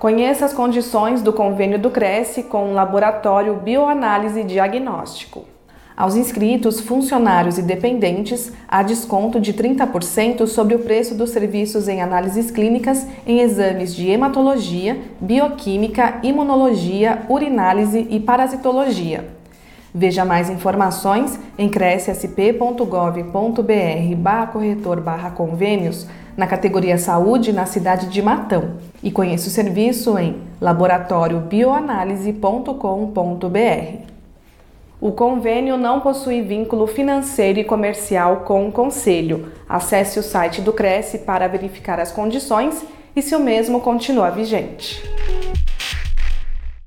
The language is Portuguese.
Conheça as condições do convênio do Cresce com o Laboratório Bioanálise Diagnóstico. Aos inscritos, funcionários e dependentes, há desconto de 30% sobre o preço dos serviços em análises clínicas em exames de hematologia, bioquímica, imunologia, urinálise e parasitologia. Veja mais informações em crescsp.gov.br barra corretor barra convênios na categoria Saúde na cidade de Matão e conheça o serviço em laboratóriobioanálise.com.br. O convênio não possui vínculo financeiro e comercial com o Conselho. Acesse o site do Cresce para verificar as condições e se o mesmo continua vigente.